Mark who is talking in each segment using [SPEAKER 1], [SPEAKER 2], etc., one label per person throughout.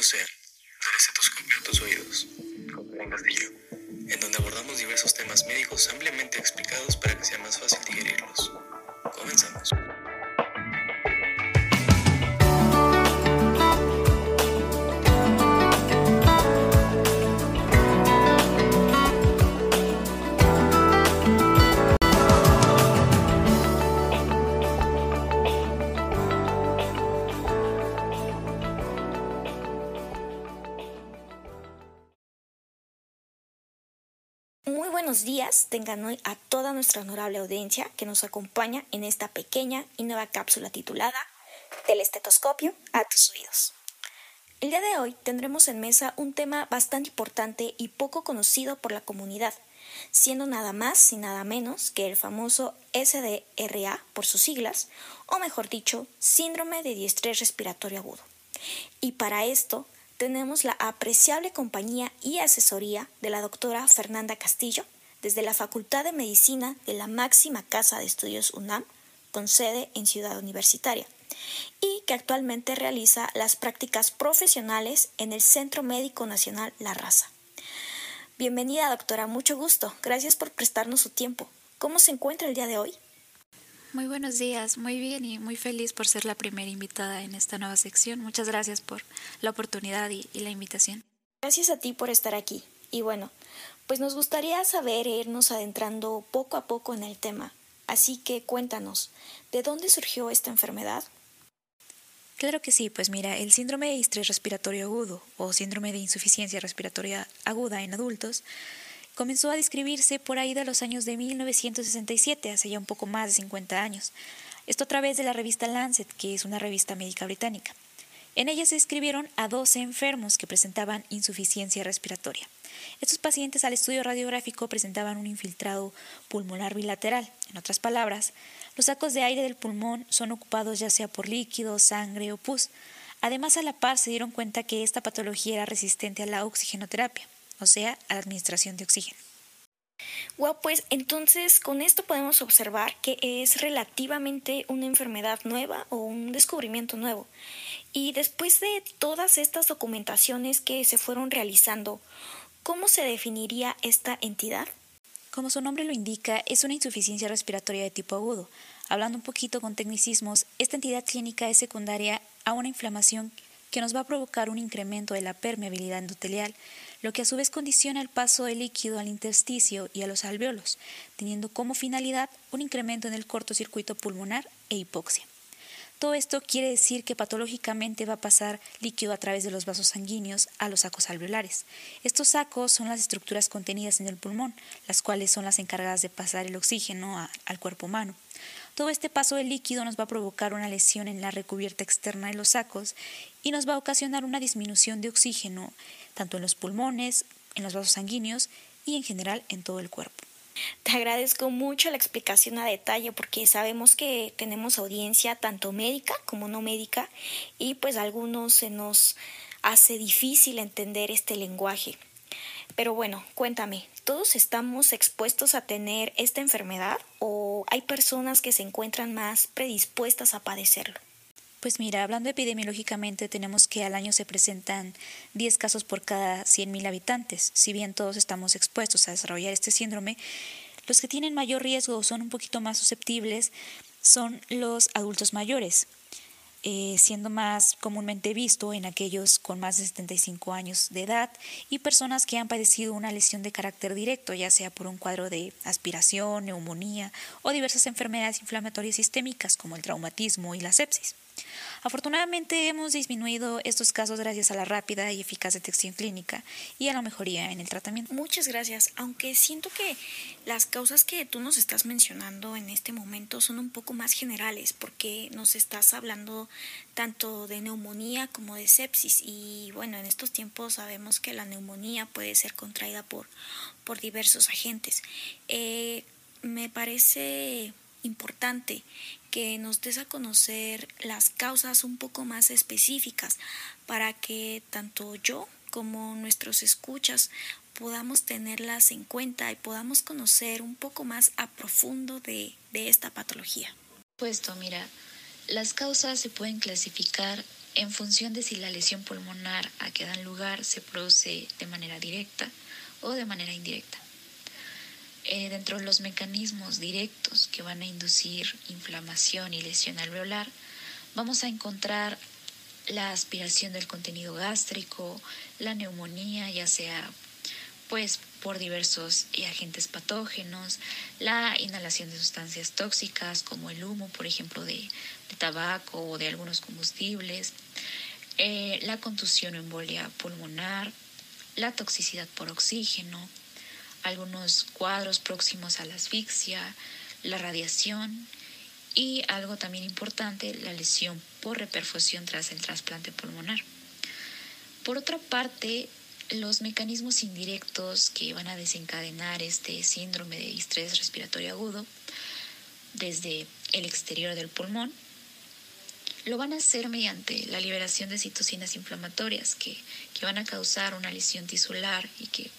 [SPEAKER 1] conocer del estetoscopio a tus oídos, con Castillo, en donde abordamos diversos temas médicos ampliamente explicados para que sea más fácil digerirlos. Comenzamos.
[SPEAKER 2] Muy buenos días tengan hoy a toda nuestra honorable audiencia que nos acompaña en esta pequeña y nueva cápsula titulada Del estetoscopio a tus oídos. El día de hoy tendremos en mesa un tema bastante importante y poco conocido por la comunidad, siendo nada más y nada menos que el famoso SDRA por sus siglas, o mejor dicho, síndrome de diestrés respiratorio agudo. Y para esto tenemos la apreciable compañía y asesoría de la doctora Fernanda Castillo desde la Facultad de Medicina de la máxima casa de estudios UNAM, con sede en Ciudad Universitaria, y que actualmente realiza las prácticas profesionales en el Centro Médico Nacional La Raza. Bienvenida, doctora, mucho gusto. Gracias por prestarnos su tiempo. ¿Cómo se encuentra el día de hoy?
[SPEAKER 3] Muy buenos días, muy bien y muy feliz por ser la primera invitada en esta nueva sección. Muchas gracias por la oportunidad y, y, la invitación.
[SPEAKER 2] Gracias a ti por estar aquí. Y bueno, pues nos gustaría saber e irnos adentrando poco a poco en el tema. Así que cuéntanos, ¿de dónde surgió esta enfermedad?
[SPEAKER 3] Claro que sí, pues mira, el síndrome de estrés respiratorio agudo o síndrome de insuficiencia respiratoria aguda en adultos comenzó a describirse por ahí de los años de 1967, hace ya un poco más de 50 años. Esto a través de la revista Lancet, que es una revista médica británica. En ella se describieron a 12 enfermos que presentaban insuficiencia respiratoria. Estos pacientes al estudio radiográfico presentaban un infiltrado pulmonar bilateral. En otras palabras, los sacos de aire del pulmón son ocupados ya sea por líquido, sangre o pus. Además, a la par se dieron cuenta que esta patología era resistente a la oxigenoterapia o sea, administración de oxígeno.
[SPEAKER 2] Bueno, pues entonces con esto podemos observar que es relativamente una enfermedad nueva o un descubrimiento nuevo. Y después de todas estas documentaciones que se fueron realizando, ¿cómo se definiría esta entidad?
[SPEAKER 3] Como su nombre lo indica, es una insuficiencia respiratoria de tipo agudo. Hablando un poquito con tecnicismos, esta entidad clínica es secundaria a una inflamación que nos va a provocar un incremento de la permeabilidad endotelial, lo que a su vez condiciona el paso del líquido al intersticio y a los alveolos, teniendo como finalidad un incremento en el cortocircuito pulmonar e hipoxia. Todo esto quiere decir que patológicamente va a pasar líquido a través de los vasos sanguíneos a los sacos alveolares. Estos sacos son las estructuras contenidas en el pulmón, las cuales son las encargadas de pasar el oxígeno al cuerpo humano. Todo este paso de líquido nos va a provocar una lesión en la recubierta externa de los sacos y nos va a ocasionar una disminución de oxígeno tanto en los pulmones, en los vasos sanguíneos y en general en todo el cuerpo.
[SPEAKER 2] Te agradezco mucho la explicación a detalle porque sabemos que tenemos audiencia tanto médica como no médica y pues a algunos se nos hace difícil entender este lenguaje. Pero bueno, cuéntame, ¿todos estamos expuestos a tener esta enfermedad o hay personas que se encuentran más predispuestas a padecerlo?
[SPEAKER 3] Pues mira, hablando epidemiológicamente, tenemos que al año se presentan 10 casos por cada 100.000 habitantes. Si bien todos estamos expuestos a desarrollar este síndrome, los que tienen mayor riesgo o son un poquito más susceptibles son los adultos mayores, eh, siendo más comúnmente visto en aquellos con más de 75 años de edad y personas que han padecido una lesión de carácter directo, ya sea por un cuadro de aspiración, neumonía o diversas enfermedades inflamatorias sistémicas como el traumatismo y la sepsis. Afortunadamente hemos disminuido estos casos gracias a la rápida y eficaz detección clínica y a la mejoría en el tratamiento.
[SPEAKER 2] Muchas gracias, aunque siento que las causas que tú nos estás mencionando en este momento son un poco más generales porque nos estás hablando tanto de neumonía como de sepsis y bueno, en estos tiempos sabemos que la neumonía puede ser contraída por, por diversos agentes. Eh, me parece importante que nos des a conocer las causas un poco más específicas para que tanto yo como nuestros escuchas podamos tenerlas en cuenta y podamos conocer un poco más a profundo de, de esta patología.
[SPEAKER 4] Puesto, mira, las causas se pueden clasificar
[SPEAKER 3] en función de si la lesión pulmonar a que dan lugar se produce de manera directa o de manera indirecta. Eh, dentro de los mecanismos directos que van a inducir inflamación y lesión alveolar, vamos a encontrar la aspiración del contenido gástrico, la neumonía, ya sea pues por diversos agentes patógenos, la inhalación de sustancias tóxicas como el humo, por ejemplo, de, tabaco o de algunos combustibles, eh, la contusión o embolia pulmonar, la toxicidad por oxígeno, algunos cuadros próximos a la asfixia, la radiación y algo también importante, la lesión por reperfusión tras el trasplante pulmonar. Por otra parte, los mecanismos indirectos que van a desencadenar este síndrome de estrés respiratorio agudo desde el exterior del pulmón lo van a hacer mediante la liberación de citocinas inflamatorias que, que van a causar una lesión tisular y que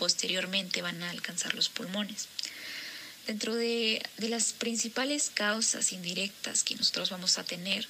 [SPEAKER 3] posteriormente van a alcanzar los pulmones. Dentro de, de, las principales causas indirectas que nosotros vamos a tener,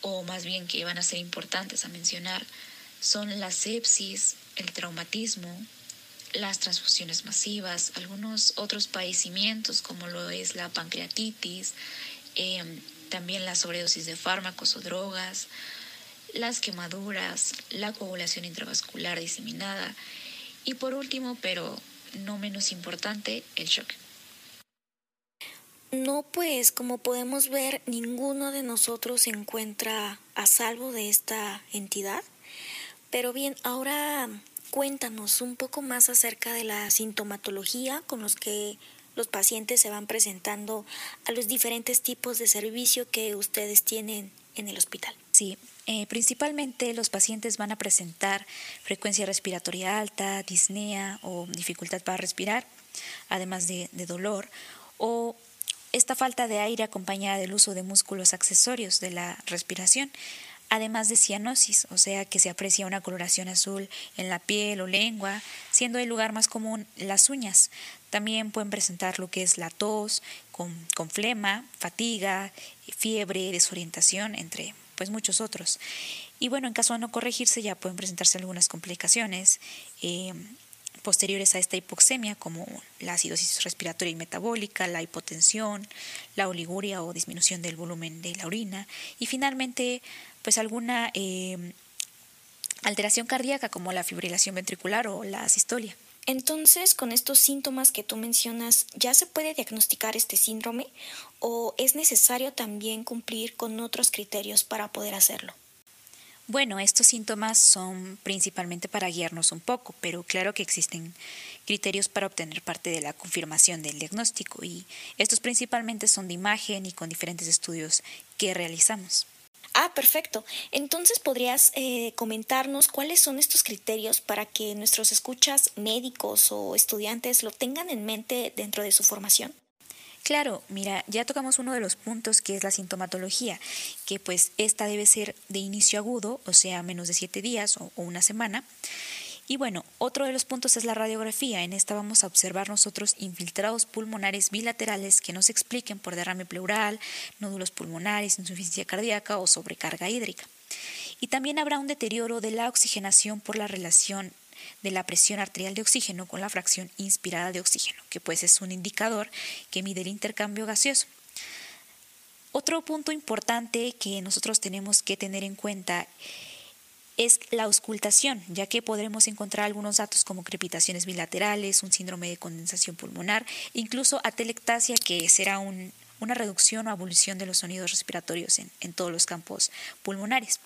[SPEAKER 3] o más bien que van a ser importantes a mencionar, son la sepsis, el traumatismo, las transfusiones masivas, algunos otros padecimientos como lo es la pancreatitis, em, también la sobredosis de fármacos o drogas, las quemaduras, la coagulación intravascular diseminada y por último, pero no menos importante, el shock.
[SPEAKER 2] No, pues como podemos ver, ninguno de nosotros se encuentra a salvo de esta entidad. Pero bien, ahora cuéntanos un poco más acerca de la sintomatología con los que los pacientes se van presentando a los diferentes tipos de servicio que ustedes tienen en el hospital.
[SPEAKER 3] Sí, eh, principalmente los pacientes van a presentar frecuencia respiratoria alta, disnea o dificultad para respirar, además de, dolor, o esta falta de aire acompañada del uso de músculos accesorios de la respiración, además de cianosis, o sea que se aprecia una coloración azul en la piel o lengua, siendo el lugar más común las uñas. También pueden presentar lo que es la tos, con, con flema, fatiga, fiebre, desorientación, entre pues muchos otros. Y bueno, en caso de no corregirse ya pueden presentarse algunas complicaciones. Eh, posteriores a esta hipoxemia, como la acidosis respiratoria y metabólica, la hipotensión, la oliguria o disminución del volumen de la orina y finalmente pues alguna eh, alteración cardíaca como la fibrilación ventricular o la sistolia.
[SPEAKER 2] Entonces, con estos síntomas que tú mencionas, ¿ya se puede diagnosticar este síndrome o es necesario también cumplir con otros criterios para poder hacerlo?
[SPEAKER 3] Bueno, estos síntomas son principalmente para guiarnos un poco, pero claro que existen criterios para obtener parte de la confirmación del diagnóstico y estos principalmente son de imagen y con diferentes estudios que realizamos.
[SPEAKER 2] Ah, perfecto. Entonces, ¿podrías eh, comentarnos cuáles son estos criterios para que nuestros escuchas médicos o estudiantes lo tengan en mente dentro de su formación?
[SPEAKER 3] Claro, mira, ya tocamos uno de los puntos que es la sintomatología, que pues esta debe ser de inicio agudo, o sea, menos de siete días o, una semana. Y bueno, otro de los puntos es la radiografía. En esta vamos a observar nosotros infiltrados pulmonares bilaterales que nos expliquen por derrame pleural, nódulos pulmonares, insuficiencia cardíaca o sobrecarga hídrica. Y también habrá un deterioro de la oxigenación por la relación de la presión arterial de oxígeno con la fracción inspirada de oxígeno, que pues es un indicador que mide el intercambio gaseoso. Otro punto importante que nosotros tenemos que tener en cuenta es la auscultación, ya que podremos encontrar algunos datos como crepitaciones bilaterales, un síndrome de condensación pulmonar, incluso atelectasia, que será una reducción o abolición de los sonidos respiratorios en todos los campos pulmonares.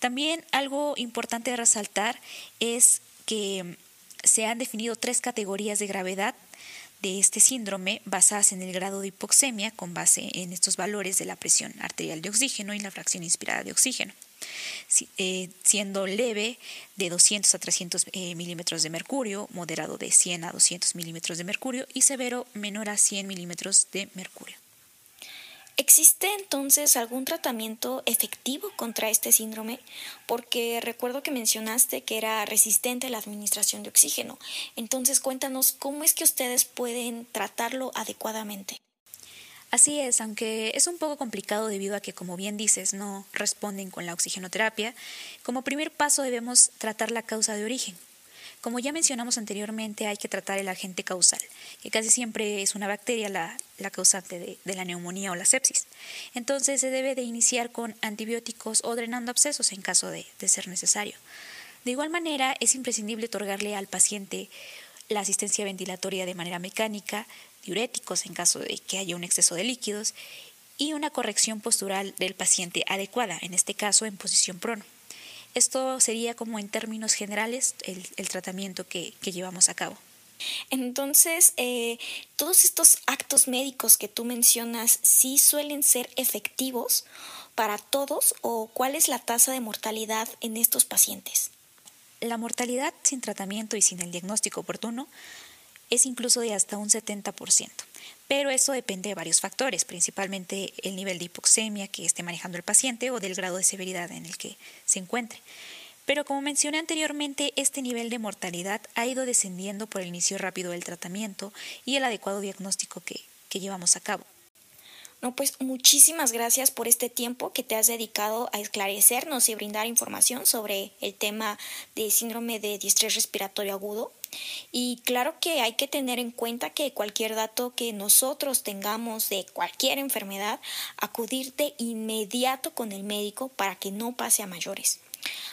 [SPEAKER 3] También algo importante de resaltar es que se han definido tres categorías de gravedad de este síndrome basadas en el grado de hipoxemia con base en estos valores de la presión arterial de oxígeno y la fracción inspirada de oxígeno, eh, siendo leve de 200 a 300 eh, milímetros de mercurio, moderado de 100 a 200 milímetros de mercurio y severo menor a 100 milímetros de mercurio.
[SPEAKER 2] ¿Existe entonces algún tratamiento efectivo contra este síndrome? Porque recuerdo que mencionaste que era resistente a la administración de oxígeno. Entonces cuéntanos cómo es que ustedes pueden tratarlo adecuadamente.
[SPEAKER 3] Así es, aunque es un poco complicado debido a que, como bien dices, no responden con la oxigenoterapia, como primer paso debemos tratar la causa de origen. Como ya mencionamos anteriormente, hay que tratar el agente causal, que casi siempre es una bacteria la, causante de, la neumonía o la sepsis. Entonces se debe de iniciar con antibióticos o drenando abscesos en caso de, de ser necesario. De igual manera, es imprescindible otorgarle al paciente la asistencia ventilatoria de manera mecánica, diuréticos en caso de que haya un exceso de líquidos y una corrección postural del paciente adecuada, en este caso en posición prono. Esto sería como en términos generales el, tratamiento que, llevamos a cabo.
[SPEAKER 2] Entonces, eh, todos estos actos médicos que tú mencionas, ¿sí suelen ser efectivos para todos o cuál es la tasa de mortalidad en estos pacientes?
[SPEAKER 3] La mortalidad sin tratamiento y sin el diagnóstico oportuno es incluso de hasta un 70%. Pero eso depende de varios factores, principalmente el nivel de hipoxemia que esté manejando el paciente o del grado de severidad en el que se encuentre. Pero como mencioné anteriormente, este nivel de mortalidad ha ido descendiendo por el inicio rápido del tratamiento y el adecuado diagnóstico que, que llevamos a cabo.
[SPEAKER 2] No, pues muchísimas gracias por este tiempo que te has dedicado a esclarecernos y brindar información sobre el tema de síndrome de distrés respiratorio agudo. Y claro que hay que tener en cuenta que cualquier dato que nosotros tengamos de cualquier enfermedad, acudir de inmediato con el médico para que no pase a mayores.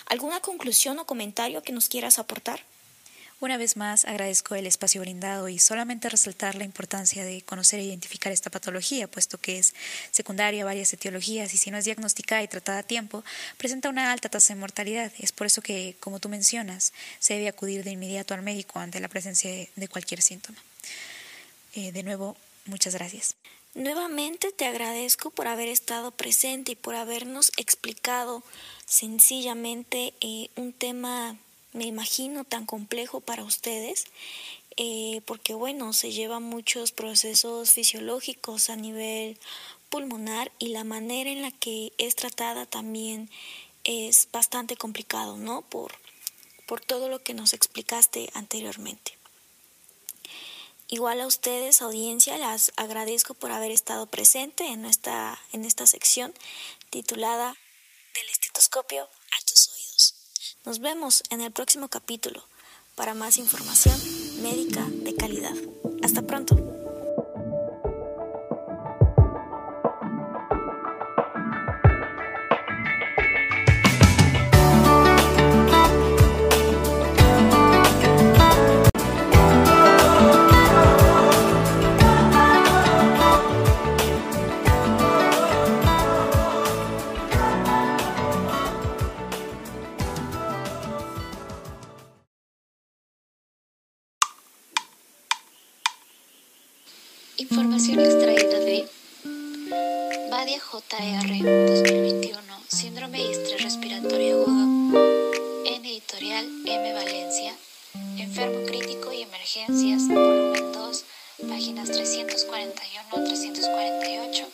[SPEAKER 2] ¿Alguna conclusión o comentario que nos quieras aportar?
[SPEAKER 3] Una vez más agradezco el espacio brindado y solamente resaltar la importancia de conocer e identificar esta patología, puesto que es secundaria a varias etiologías y si no es diagnosticada y tratada a tiempo, presenta una alta tasa de mortalidad. Es por eso que, como tú mencionas, se debe acudir de inmediato al médico ante la presencia de cualquier síntoma. Eh, de nuevo, muchas gracias.
[SPEAKER 2] Nuevamente te agradezco por haber estado presente y por habernos explicado sencillamente eh, un tema me imagino tan complejo para ustedes, eh, porque bueno, se llevan muchos procesos fisiológicos a nivel pulmonar y la manera en la que es tratada también es bastante complicado, ¿no? Por, por todo lo que nos explicaste anteriormente. Igual a ustedes, audiencia, las agradezco por haber estado presente en esta, en esta sección titulada Del estetoscopio. Nos vemos en el próximo capítulo para más información médica de calidad. Hasta pronto.
[SPEAKER 4] Badia JR 2021, Síndrome de Estrés Respiratorio Agudo, en editorial M. Valencia, Enfermo Crítico y Emergencias, volumen 2, páginas 341 a 348,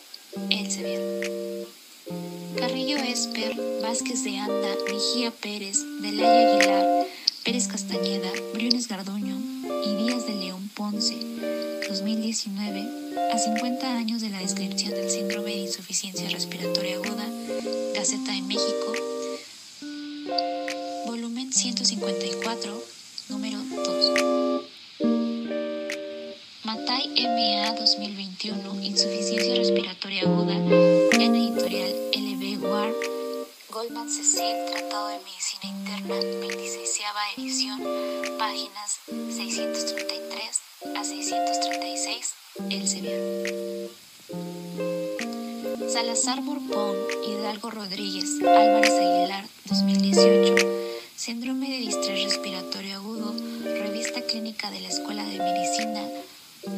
[SPEAKER 4] Elsevier. Carrillo Esper, Vázquez de Anda, Mejía Pérez, Delaya Aguilar, Pérez Castañeda, Briones Garduño y Díaz de León Ponce 2019, a 50 años de la descripción del insuficiencia respiratoria aguda, Gaceta de México, volumen 154, número 2. Matai MA 2021, insuficiencia Salazar Borbón, Hidalgo Rodríguez, Álvarez Aguilar, 2018. Síndrome de distrés respiratorio agudo, Revista Clínica de la Escuela de Medicina,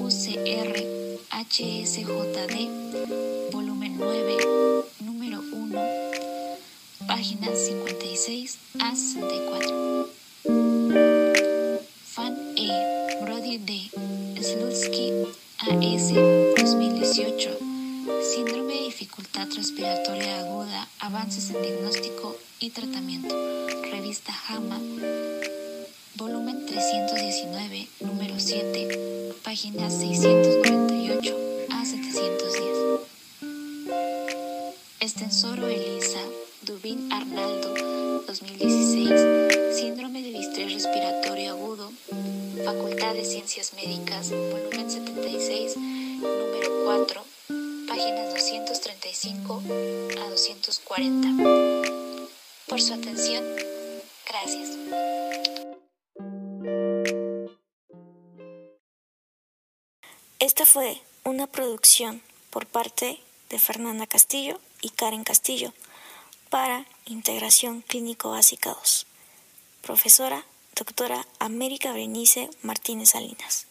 [SPEAKER 4] UCR, HSJD, volumen 9, número 1, páginas 56 a 64. AS 2018. Síndrome de dificultad respiratoria aguda, avances en diagnóstico y tratamiento. Revista JAMA, volumen 319, número 7, páginas 698 a 710.
[SPEAKER 3] Estensoro Elisa, Dubín Arnaldo, 2016, Síndrome de distrés respiratorio agudo, Facultad de Ciencias Médicas, volumen 76, 235 a 240. Por su atención, gracias.
[SPEAKER 2] Esta fue una producción por parte de Fernanda Castillo y Karen Castillo para Integración Clínico Básica 2. Profesora doctora América Berenice Martínez Salinas.